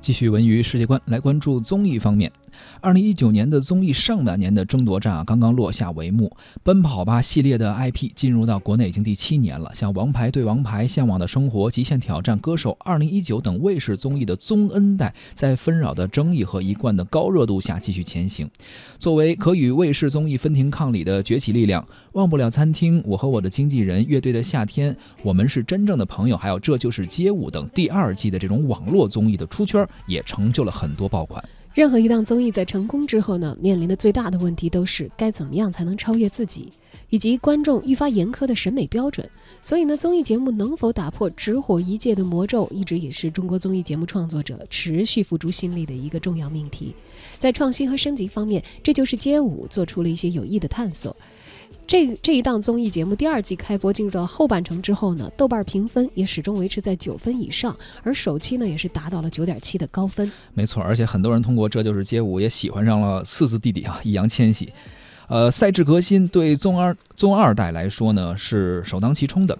继续文娱世界观，来关注综艺方面。二零一九年的综艺上半年的争夺战啊，刚刚落下帷幕。奔跑吧系列的 IP 进入到国内已经第七年了，像《王牌对王牌》、《向往的生活》、《极限挑战》、《歌手二零一九》等卫视综艺的综恩代，在纷扰的争议和一贯的高热度下继续前行。作为可与卫视综艺分庭抗礼的崛起力量，《忘不了餐厅》、《我和我的经纪人》、《乐队的夏天》、《我们是真正的朋友》，还有《这就是街舞》等第二季的这种网络综艺的出圈。也成就了很多爆款。任何一档综艺在成功之后呢，面临的最大的问题都是该怎么样才能超越自己，以及观众愈发严苛的审美标准。所以呢，综艺节目能否打破只火一届的魔咒，一直也是中国综艺节目创作者持续付出心力的一个重要命题。在创新和升级方面，这就是街舞做出了一些有益的探索。这这一档综艺节目第二季开播进入到后半程之后呢，豆瓣评分也始终维持在九分以上，而首期呢也是达到了九点七的高分。没错，而且很多人通过《这就是街舞》也喜欢上了四字弟弟啊，易烊千玺。呃，赛制革新对综二综二代来说呢是首当其冲的。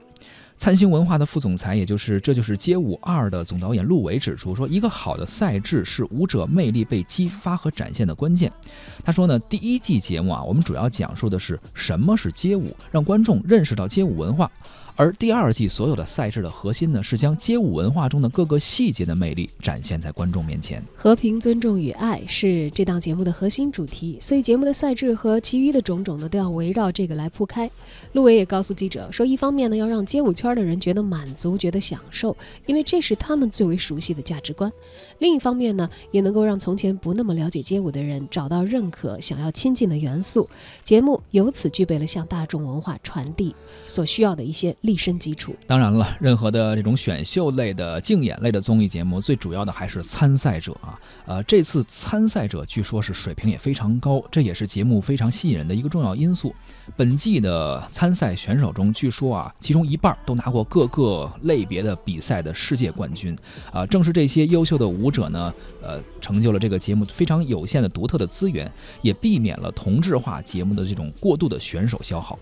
灿星文化的副总裁，也就是《这就是街舞二》的总导演陆伟指出说，一个好的赛制是舞者魅力被激发和展现的关键。他说呢，第一季节目啊，我们主要讲述的是什么是街舞，让观众认识到街舞文化。而第二季所有的赛制的核心呢，是将街舞文化中的各个细节的魅力展现在观众面前。和平、尊重与爱是这档节目的核心主题，所以节目的赛制和其余的种种呢，都要围绕这个来铺开。陆伟也告诉记者说，一方面呢，要让街舞圈的人觉得满足、觉得享受，因为这是他们最为熟悉的价值观；另一方面呢，也能够让从前不那么了解街舞的人找到认可、想要亲近的元素。节目由此具备了向大众文化传递所需要的一些。立身基础。当然了，任何的这种选秀类的、竞演类的综艺节目，最主要的还是参赛者啊。呃，这次参赛者据说是水平也非常高，这也是节目非常吸引人的一个重要因素。本季的参赛选手中，据说啊，其中一半都拿过各个类别的比赛的世界冠军啊。正是这些优秀的舞者呢，呃，成就了这个节目非常有限的独特的资源，也避免了同质化节目的这种过度的选手消耗。